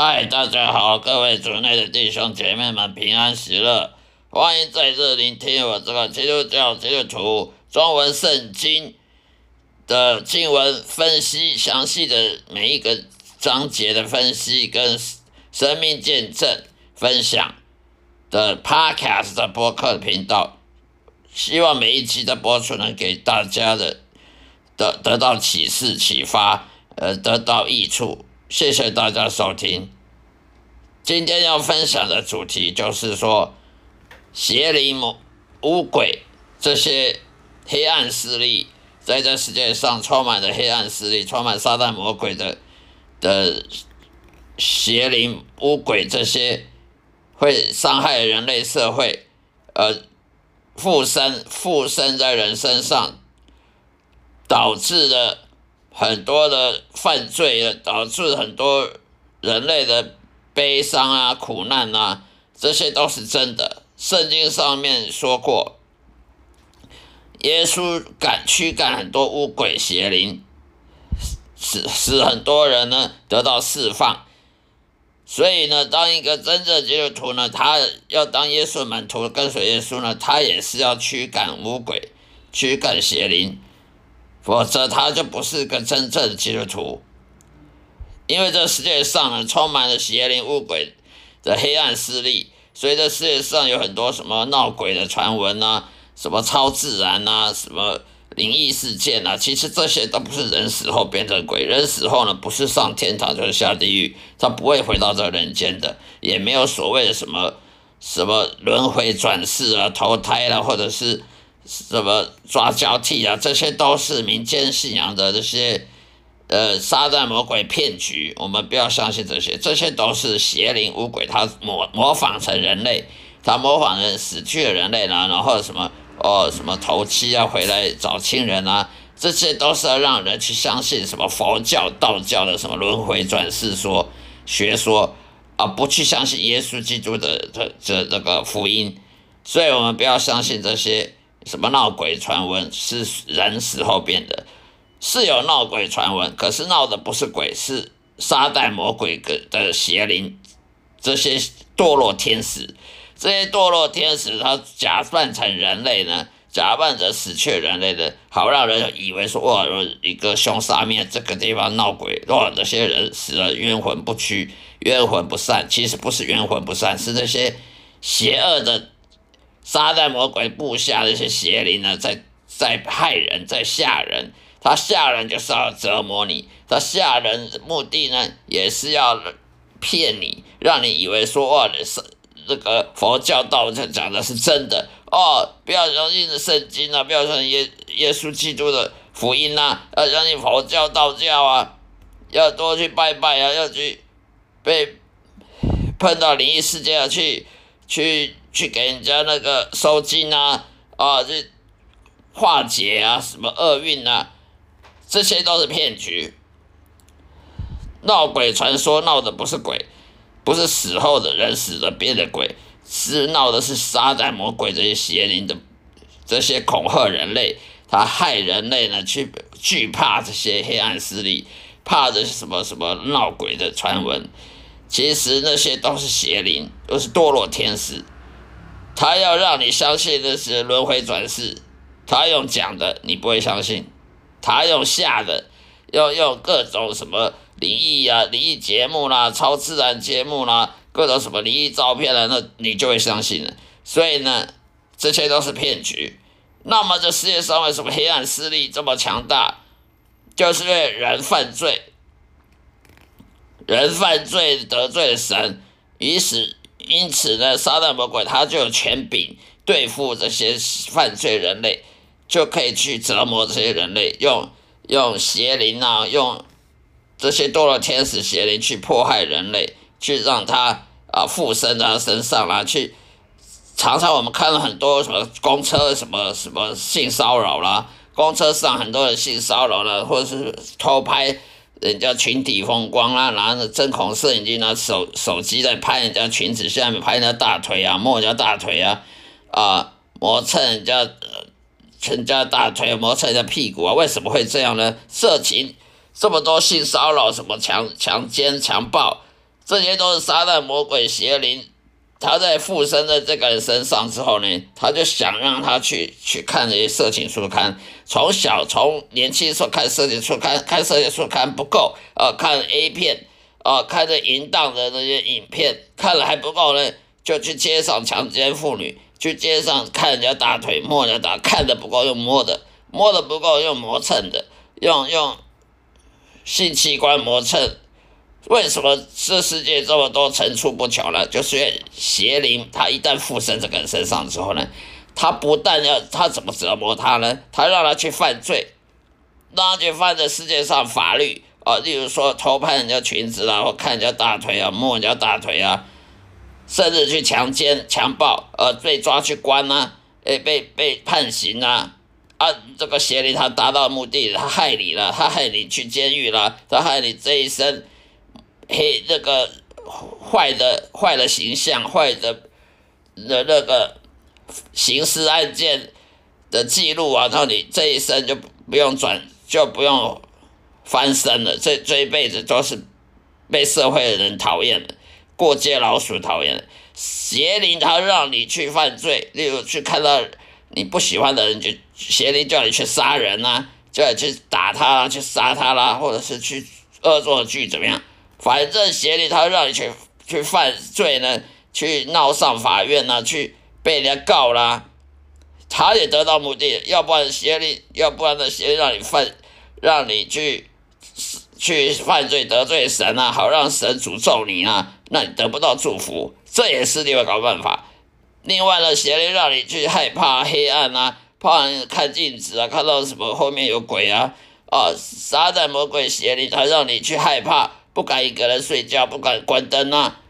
嗨，大家好，各位族内的弟兄姐妹们，平安喜乐！欢迎在这聆听我这个基督教基督徒中文圣经的经文分析，详细的每一个章节的分析跟生命见证分享的 Podcast 的播客频道。希望每一期的播出能给大家的得得到启示、启发，呃，得到益处。谢谢大家收听。今天要分享的主题就是说，邪灵、魔巫鬼这些黑暗势力，在这世界上充满着黑暗势力，充满撒旦魔鬼的的邪灵、巫鬼这些会伤害人类社会，呃，附身附身在人身上，导致了。很多的犯罪导致很多人类的悲伤啊、苦难啊，这些都是真的。圣经上面说过，耶稣赶驱赶很多巫鬼邪灵，使使很多人呢得到释放。所以呢，当一个真正基督徒呢，他要当耶稣门徒跟随耶稣呢，他也是要驱赶巫鬼、驱赶邪灵。否则他就不是个真正的基督徒，因为这世界上呢充满了邪灵恶鬼的黑暗势力，所以这世界上有很多什么闹鬼的传闻啊，什么超自然啊，什么灵异事件啊，其实这些都不是人死后变成鬼，人死后呢不是上天堂就是下地狱，他不会回到这人间的，也没有所谓的什么什么轮回转世啊、投胎了，或者是。什么抓交替啊？这些都是民间信仰的这些呃撒旦魔鬼骗局，我们不要相信这些，这些都是邪灵巫鬼，他模模仿成人类，他模仿人死去的人类呢，然后什么哦什么头七要回来找亲人啊，这些都是要让人去相信什么佛教、道教的什么轮回转世说学说，而不去相信耶稣基督的这这这个福音，所以我们不要相信这些。什么闹鬼传闻是人死后变的？是有闹鬼传闻，可是闹的不是鬼，是撒旦魔鬼的的邪灵，这些堕落天使，这些堕落天使他假扮成人类呢，假扮着死去人类的，好让人以为说哇，一个凶杀面这个地方闹鬼，哇，这些人死了冤魂不屈，冤魂不散，其实不是冤魂不散，是这些邪恶的。撒旦魔鬼部下的一些邪灵呢，在在害人，在吓人。他吓人就是要折磨你，他吓人目的呢，也是要骗你，让你以为说哦，是这个佛教道教讲的是真的哦，不要相信圣经啊，不要相信耶耶稣基督的福音呐，要相信佛教道教啊，要多去拜拜啊，要去被碰到灵异事件啊，去去。去给人家那个收金啊，啊，这化解啊，什么厄运啊，这些都是骗局。闹鬼传说闹的不是鬼，不是死后的人死了变的鬼，是闹的是撒旦魔鬼这些邪灵的这些恐吓人类，他害人类呢去惧怕这些黑暗势力，怕的是什么什么闹鬼的传闻，其实那些都是邪灵，都是堕落天使。他要让你相信的是轮回转世，他用讲的你不会相信，他用吓的，要用各种什么灵异啊、灵异节目啦、超自然节目啦、各种什么灵异照片啦，那你就会相信了。所以呢，这些都是骗局。那么这世界上为什么黑暗势力这么强大？就是因为人犯罪，人犯罪得罪神，于是。因此呢，撒旦魔鬼他就有权柄对付这些犯罪人类，就可以去折磨这些人类，用用邪灵啊，用这些堕落天使邪灵去迫害人类，去让他啊附身在身上啦，去常常我们看到很多什么公车什么什么性骚扰啦，公车上很多人性骚扰了，或者是偷拍。人家群体风光啊，拿着针孔摄影机拿手手机在拍人家裙子下面，拍人家大腿啊，摸人家大腿啊，啊，磨蹭人家，人家大腿，磨蹭人家屁股啊，为什么会这样呢？色情这么多性骚扰，什么强强奸、强暴，这些都是撒旦魔鬼邪灵。他在附身在这个人身上之后呢，他就想让他去去看这些色情书刊。从小从年轻时候看色情书刊，看色情书刊不够，呃，看 A 片，呃，看这淫荡的那些影片，看了还不够呢，就去街上强奸妇女，去街上看人家大腿，摸人家大，看的不够用摸的，摸的不够用磨蹭的，用用性器官磨蹭。为什么这世界这么多层出不穷呢？就是邪灵，他一旦附身这个人身上之后呢，他不但要他怎么折磨他呢？他让他去犯罪，让他去犯在世界上法律啊，例如说偷拍人家裙子啊，或看人家大腿啊，摸人家大腿啊，甚至去强奸、强暴，呃，被抓去关啊，诶，被被判刑啊，啊，这个邪灵他达到目的，他害你了，他害你去监狱了，他害你这一生。黑那个坏的坏的形象，坏的的那个刑事案件的记录啊，然后你这一生就不用转，就不用翻身了，这这一辈子都是被社会的人讨厌的，过街老鼠讨厌的。邪灵他让你去犯罪，例如去看到你不喜欢的人，就邪灵叫你去杀人啊，叫你去打他啦，去杀他啦，或者是去恶作剧怎么样？反正邪灵他让你去去犯罪呢，去闹上法院呢，去被人家告啦，他也得到目的。要不然邪灵，要不然呢邪灵让你犯，让你去去犯罪得罪神啊，好让神诅咒你啊，那你得不到祝福，这也是另外搞办法。另外呢，邪灵让你去害怕黑暗啊，怕看镜子啊，看到什么后面有鬼啊，啊，撒旦魔鬼邪灵他让你去害怕。不敢一个人睡觉，不敢关灯啊！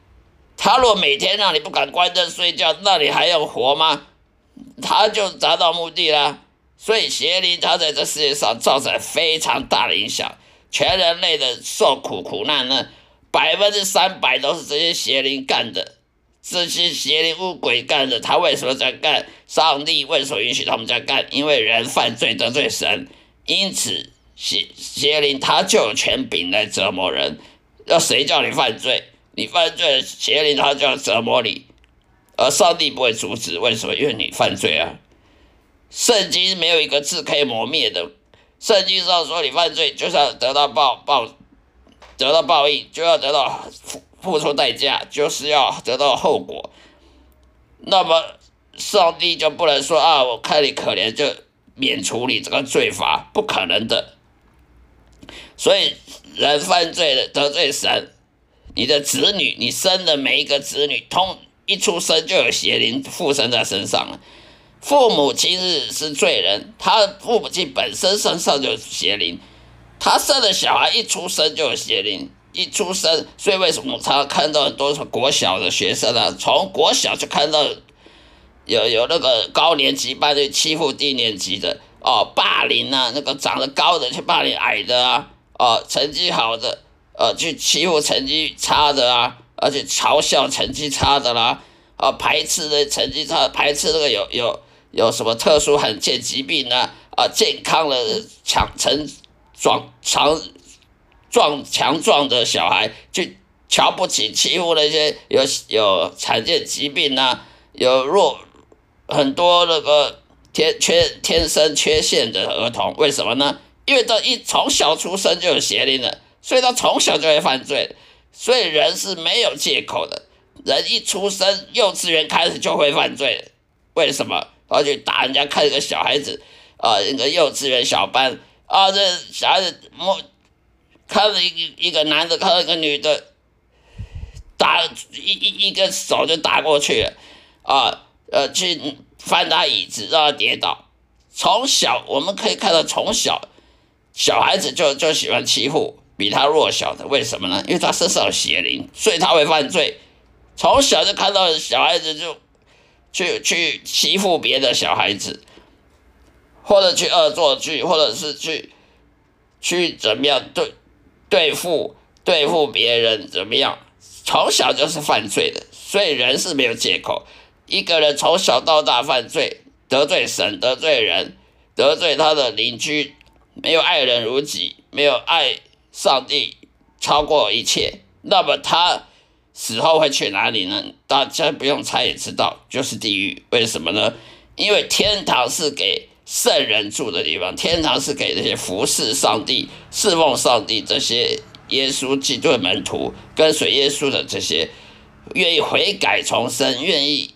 他若每天让你不敢关灯睡觉，那你还要活吗？他就达到目的了。所以邪灵他在这世界上造成非常大的影响，全人类的受苦苦难呢，百分之三百都是这些邪灵干的，这些邪灵恶鬼干的。他为什么在干？上帝为什么允许他们在干？因为人犯罪得罪神，因此邪邪灵他就有权柄来折磨人。要谁叫你犯罪？你犯罪，邪灵他就要折磨你，而上帝不会阻止。为什么？因为你犯罪啊！圣经没有一个字可以磨灭的。圣经上说，你犯罪就是要得到报报，得到报应，就要得到付付出代价，就是要得到后果。那么上帝就不能说啊，我看你可怜，就免除你这个罪罚，不可能的。所以。人犯罪了得罪神，你的子女，你生的每一个子女，通一出生就有邪灵附身在身上了。父母亲是是罪人，他父母亲本身身上就有邪灵，他生的小孩一出生就有邪灵，一出生，所以为什么他看到很多国小的学生啊，从国小就看到有有那个高年级班就欺负低年级的哦，霸凌啊，那个长得高的去霸凌矮的啊。哦，成绩好的，呃，去欺负成绩差的啊，而且嘲笑成绩差的啦，啊，排斥的成绩差，排斥那个有有有什么特殊罕见疾病啊，啊，健康的强成壮强壮强壮的小孩，去瞧不起欺负那些有有罕见疾病啊，有弱很多那个天缺天生缺陷的儿童，为什么呢？因为他一从小出生就有邪灵的，所以他从小就会犯罪。所以人是没有借口的，人一出生幼稚园开始就会犯罪。为什么？而且打人家看一个小孩子啊，一个幼稚园小班啊，这小孩子摸看了一一个男的看到一个女的，打一一一个手就打过去了啊，呃，去翻他椅子让他跌倒。从小我们可以看到，从小。小孩子就就喜欢欺负比他弱小的，为什么呢？因为他身上有邪灵，所以他会犯罪。从小就看到小孩子就去去欺负别的小孩子，或者去恶作剧，或者是去去怎么样对对付对付别人怎么样？从小就是犯罪的，所以人是没有借口。一个人从小到大犯罪，得罪神，得罪人，得罪他的邻居。没有爱人如己，没有爱上帝超过一切，那么他死后会去哪里呢？大家不用猜也知道，就是地狱。为什么呢？因为天堂是给圣人住的地方，天堂是给那些服侍上帝、侍奉上帝这些耶稣基督的门徒、跟随耶稣的这些愿意悔改重生、愿意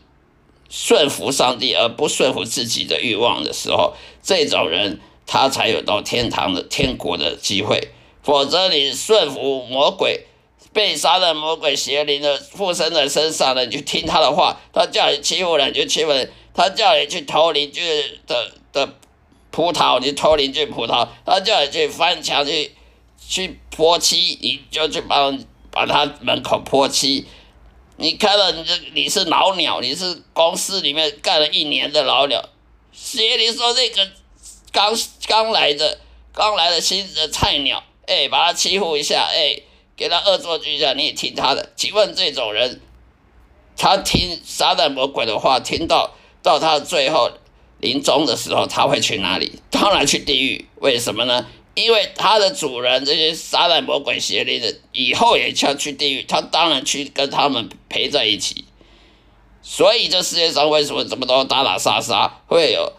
顺服上帝而不顺服自己的欲望的时候，这种人他才有到天堂的天国的机会。否则，你顺服魔鬼，被杀的魔鬼邪灵的附身在身上了，你就听他的话，他叫你欺负人就欺负人，他叫你去偷邻居的的葡萄，你偷邻居葡萄，他叫你去翻墙去去泼漆，你就去帮把他门口泼漆。你看到你这你是老鸟，你是公司里面干了一年的老鸟，邪灵说那个刚刚来的刚来的新的菜鸟。哎，把他欺负一下，哎，给他恶作剧一下，你也听他的？请问这种人，他听撒旦魔鬼的话，听到到他最后临终的时候，他会去哪里？当然去地狱。为什么呢？因为他的主人这些撒旦魔鬼邪灵的，以后也要去地狱，他当然去跟他们陪在一起。所以这世界上为什么这么多打打杀杀，会有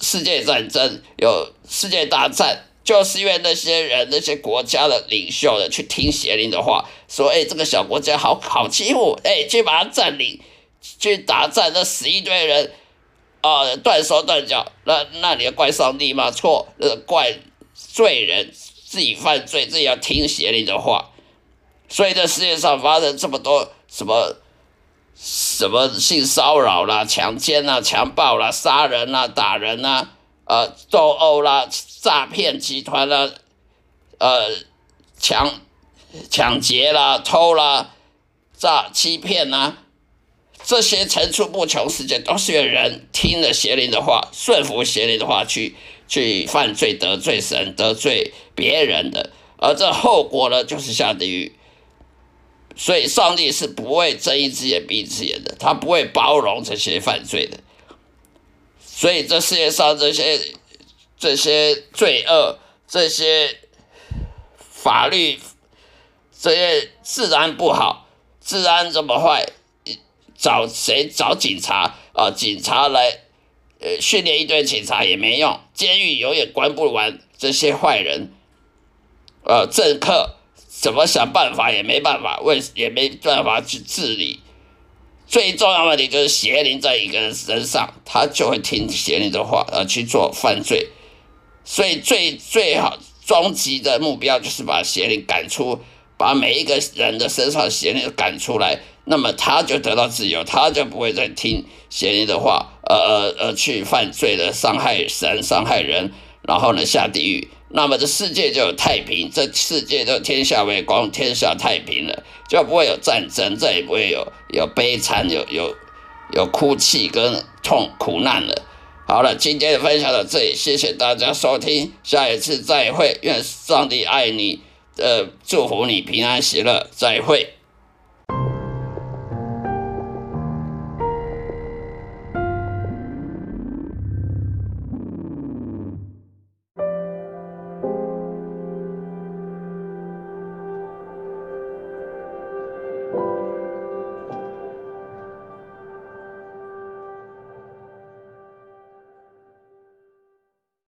世界战争，有世界大战？就是因为那些人、那些国家的领袖的去听邪灵的话，说：“哎，这个小国家好好欺负，哎，去把它占领，去打战，那死一堆人，啊，断手断脚，那那你要怪上帝吗？错，那怪罪人自己犯罪，自己要听邪灵的话。所以，这世界上发生这么多什么什么性骚扰啦、强奸啦、强暴啦、杀人啦、打人啦。”呃，斗殴啦，诈骗集团啦，呃，抢抢劫啦，偷啦，诈欺骗啦，这些层出不穷，事件都是有人听了邪灵的话，顺服邪灵的话去去犯罪，得罪神，得罪别人的，而这后果呢，就是下地狱。所以，上帝是不会睁一只眼闭一只眼的，他不会包容这些犯罪的。所以，这世界上这些这些罪恶、这些法律、这些治安不好，治安这么坏，找谁找警察啊？警察来，呃，训练一堆警察也没用，监狱永远关不完这些坏人。呃，政客怎么想办法也没办法，为也没办法去治理。最重要的问题就是邪灵在一个人身上，他就会听邪灵的话而去做犯罪，所以最最好终极的目标就是把邪灵赶出，把每一个人的身上邪灵赶出来，那么他就得到自由，他就不会再听邪灵的话，呃呃呃去犯罪的伤害神、伤害人，然后呢下地狱。那么这世界就有太平，这世界就天下为公，天下太平了，就不会有战争，再也不会有有悲惨、有有有哭泣跟痛苦难了。好了，今天的分享到这里，谢谢大家收听，下一次再会，愿上帝爱你，呃，祝福你平安喜乐，再会。